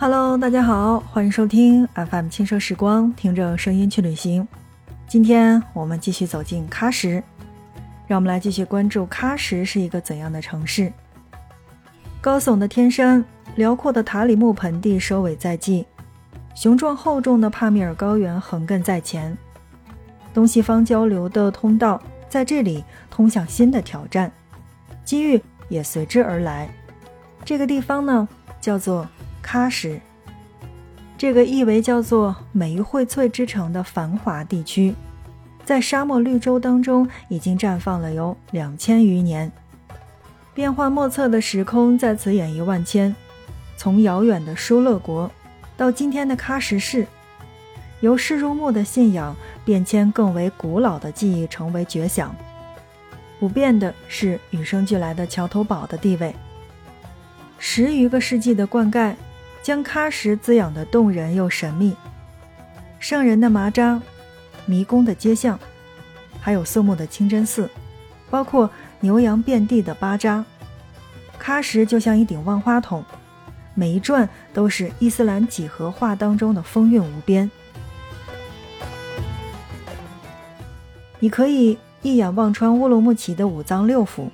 Hello，大家好，欢迎收听 FM 轻奢时光，听着声音去旅行。今天我们继续走进喀什，让我们来继续关注喀什是一个怎样的城市。高耸的天山，辽阔的塔里木盆地收尾在即，雄壮厚重的帕米尔高原横亘在前，东西方交流的通道在这里通向新的挑战，机遇也随之而来。这个地方呢，叫做。喀什，这个意为叫做“美玉荟萃之城”的繁华地区，在沙漠绿洲当中已经绽放了有两千余年，变幻莫测的时空在此演绎万千。从遥远的疏勒国到今天的喀什市，由视入目的信仰变迁更为古老的记忆成为绝响，不变的是与生俱来的桥头堡的地位。十余个世纪的灌溉。将喀什滋养的动人又神秘，圣人的麻扎，迷宫的街巷，还有肃穆的清真寺，包括牛羊遍地的巴扎，喀什就像一顶万花筒，每一转都是伊斯兰几何画当中的风韵无边。你可以一眼望穿乌鲁木齐的五脏六腑，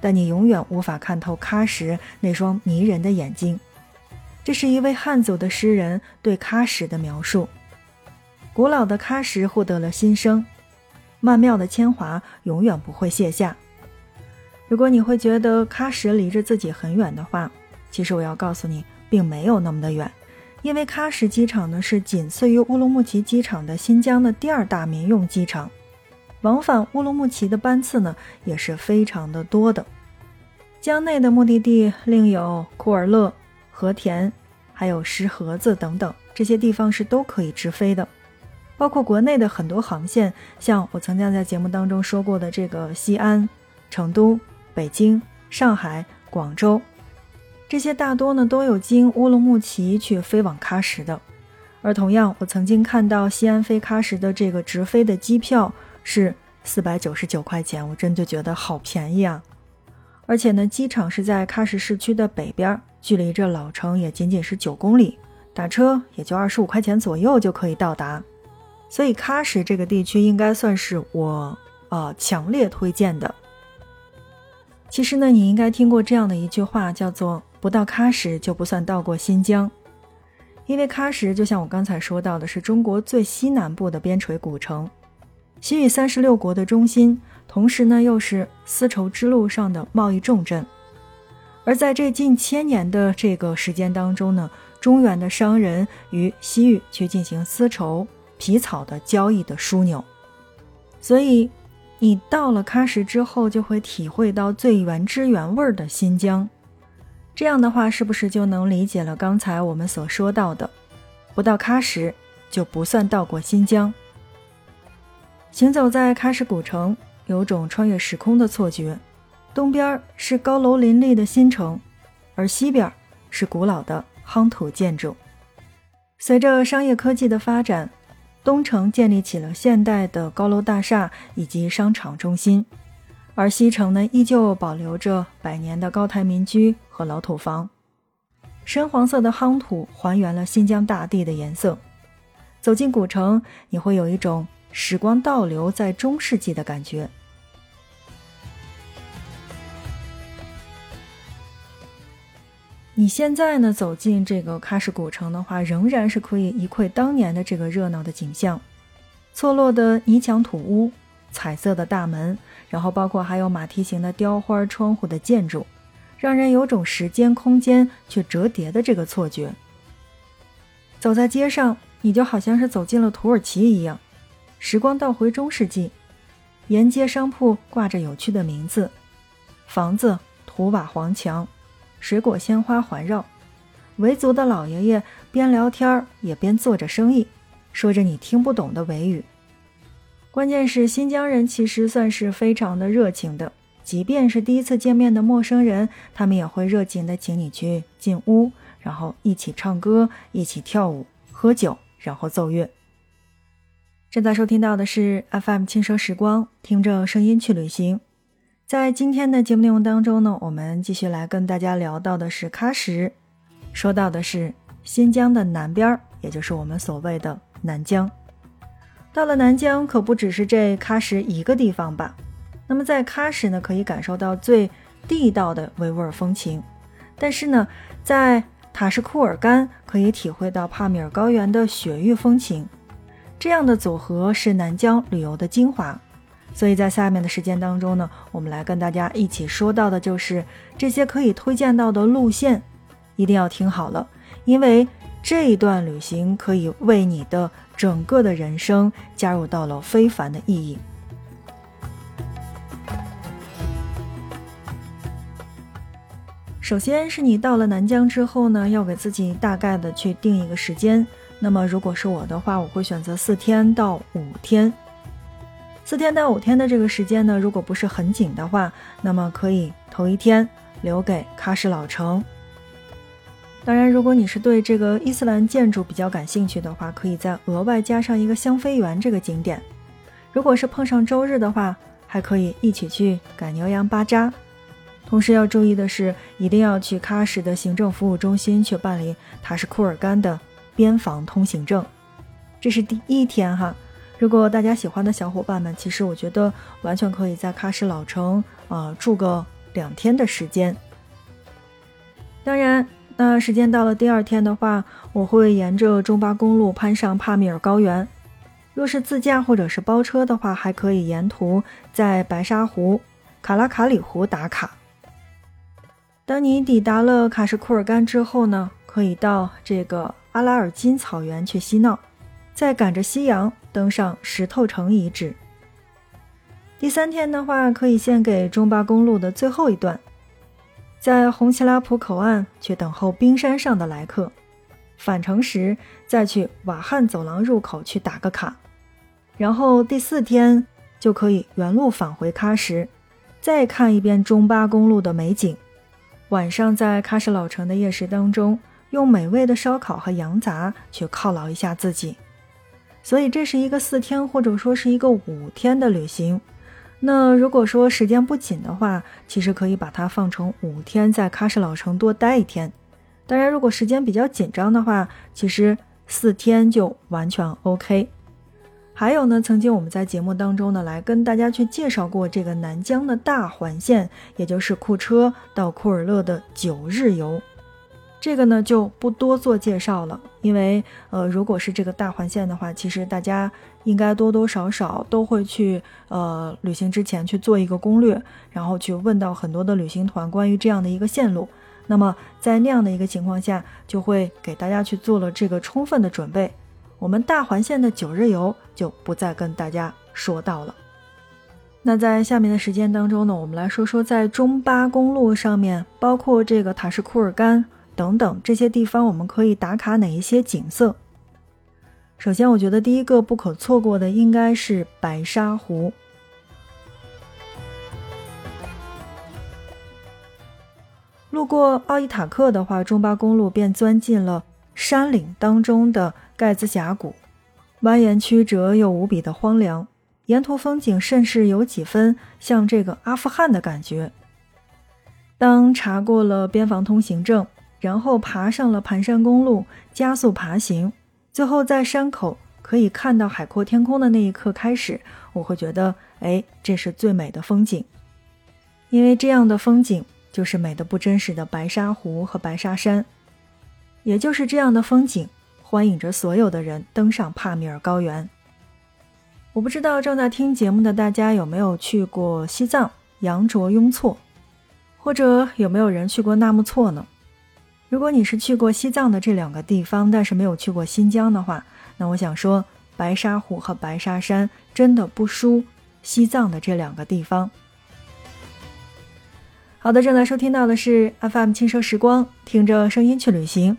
但你永远无法看透喀什那双迷人的眼睛。这是一位汉族的诗人对喀什的描述。古老的喀什获得了新生，曼妙的铅华永远不会卸下。如果你会觉得喀什离着自己很远的话，其实我要告诉你，并没有那么的远，因为喀什机场呢是仅次于乌鲁木齐机场的新疆的第二大民用机场，往返乌鲁木齐的班次呢也是非常的多的。疆内的目的地另有库尔勒。和田，还有石河子等等这些地方是都可以直飞的，包括国内的很多航线，像我曾经在节目当中说过的这个西安、成都、北京、上海、广州，这些大多呢都有经乌鲁木齐去飞往喀什的。而同样，我曾经看到西安飞喀什的这个直飞的机票是四百九十九块钱，我真就觉得好便宜啊！而且呢，机场是在喀什市区的北边。距离这老城也仅仅是九公里，打车也就二十五块钱左右就可以到达，所以喀什这个地区应该算是我呃强烈推荐的。其实呢，你应该听过这样的一句话，叫做“不到喀什就不算到过新疆”，因为喀什就像我刚才说到的，是中国最西南部的边陲古城，西域三十六国的中心，同时呢又是丝绸之路上的贸易重镇。而在这近千年的这个时间当中呢，中原的商人与西域去进行丝绸、皮草的交易的枢纽，所以你到了喀什之后，就会体会到最原汁原味的新疆。这样的话，是不是就能理解了刚才我们所说到的，不到喀什就不算到过新疆？行走在喀什古城，有种穿越时空的错觉。东边是高楼林立的新城，而西边是古老的夯土建筑。随着商业科技的发展，东城建立起了现代的高楼大厦以及商场中心，而西城呢，依旧保留着百年的高台民居和老土房。深黄色的夯土还原了新疆大地的颜色。走进古城，你会有一种时光倒流在中世纪的感觉。你现在呢走进这个喀什古城的话，仍然是可以一窥当年的这个热闹的景象，错落的泥墙土屋，彩色的大门，然后包括还有马蹄形的雕花窗户的建筑，让人有种时间空间却折叠的这个错觉。走在街上，你就好像是走进了土耳其一样，时光倒回中世纪，沿街商铺挂着有趣的名字，房子土瓦黄墙。水果鲜花环绕，维族的老爷爷边聊天也边做着生意，说着你听不懂的维语。关键是新疆人其实算是非常的热情的，即便是第一次见面的陌生人，他们也会热情的请你去进屋，然后一起唱歌，一起跳舞，喝酒，然后奏乐。正在收听到的是 FM 轻奢时光，听着声音去旅行。在今天的节目内容当中呢，我们继续来跟大家聊到的是喀什，说到的是新疆的南边，也就是我们所谓的南疆。到了南疆，可不只是这喀什一个地方吧？那么在喀什呢，可以感受到最地道的维吾尔风情；但是呢，在塔什库尔干可以体会到帕米尔高原的雪域风情。这样的组合是南疆旅游的精华。所以在下面的时间当中呢，我们来跟大家一起说到的就是这些可以推荐到的路线，一定要听好了，因为这一段旅行可以为你的。整个的人生加入到了非凡的意义。首先是你到了南疆之后呢，要给自己大概的去定一个时间。那么如果是我的话，我会选择四天到五天。四天到五天的这个时间呢，如果不是很紧的话，那么可以头一天留给喀什老城。当然，如果你是对这个伊斯兰建筑比较感兴趣的话，可以再额外加上一个香妃园这个景点。如果是碰上周日的话，还可以一起去赶牛羊巴扎。同时要注意的是，一定要去喀什的行政服务中心去办理塔什库尔干的边防通行证。这是第一天哈。如果大家喜欢的小伙伴们，其实我觉得完全可以在喀什老城啊住个两天的时间。当然。那时间到了第二天的话，我会沿着中巴公路攀上帕米尔高原。若是自驾或者是包车的话，还可以沿途在白沙湖、卡拉卡里湖打卡。当你抵达了喀什库尔干之后呢，可以到这个阿拉尔金草原去嬉闹，再赶着夕阳登上石头城遗址。第三天的话，可以献给中巴公路的最后一段。在红旗拉普口岸去等候冰山上的来客，返程时再去瓦罕走廊入口去打个卡，然后第四天就可以原路返回喀什，再看一遍中巴公路的美景。晚上在喀什老城的夜市当中，用美味的烧烤和羊杂去犒劳一下自己。所以这是一个四天或者说是一个五天的旅行。那如果说时间不紧的话，其实可以把它放成五天，在喀什老城多待一天。当然，如果时间比较紧张的话，其实四天就完全 OK。还有呢，曾经我们在节目当中呢，来跟大家去介绍过这个南疆的大环线，也就是库车到库尔勒的九日游。这个呢就不多做介绍了，因为呃，如果是这个大环线的话，其实大家应该多多少少都会去呃旅行之前去做一个攻略，然后去问到很多的旅行团关于这样的一个线路。那么在那样的一个情况下，就会给大家去做了这个充分的准备。我们大环线的九日游就不再跟大家说到了。那在下面的时间当中呢，我们来说说在中巴公路上面，包括这个塔什库尔干。等等这些地方，我们可以打卡哪一些景色？首先，我觉得第一个不可错过的应该是白沙湖。路过奥伊塔克的话，中巴公路便钻进了山岭当中的盖兹峡谷，蜿蜒曲折又无比的荒凉，沿途风景甚是有几分像这个阿富汗的感觉。当查过了边防通行证。然后爬上了盘山公路，加速爬行，最后在山口可以看到海阔天空的那一刻开始，我会觉得，哎，这是最美的风景，因为这样的风景就是美的不真实的白沙湖和白沙山，也就是这样的风景，欢迎着所有的人登上帕米尔高原。我不知道正在听节目的大家有没有去过西藏羊卓雍措，或者有没有人去过纳木错呢？如果你是去过西藏的这两个地方，但是没有去过新疆的话，那我想说，白沙湖和白沙山真的不输西藏的这两个地方。好的，正在收听到的是 FM 轻奢时光，听着声音去旅行。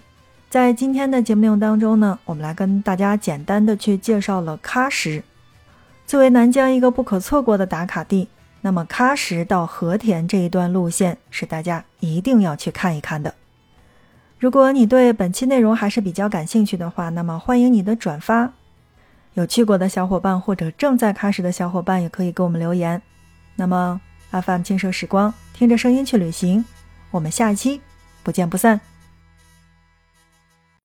在今天的节目内容当中呢，我们来跟大家简单的去介绍了喀什，作为南疆一个不可错过的打卡地。那么喀什到和田这一段路线是大家一定要去看一看的。如果你对本期内容还是比较感兴趣的话，那么欢迎你的转发。有去过的小伙伴或者正在开始的小伙伴也可以给我们留言。那么，FM 轻奢时光，听着声音去旅行，我们下一期不见不散。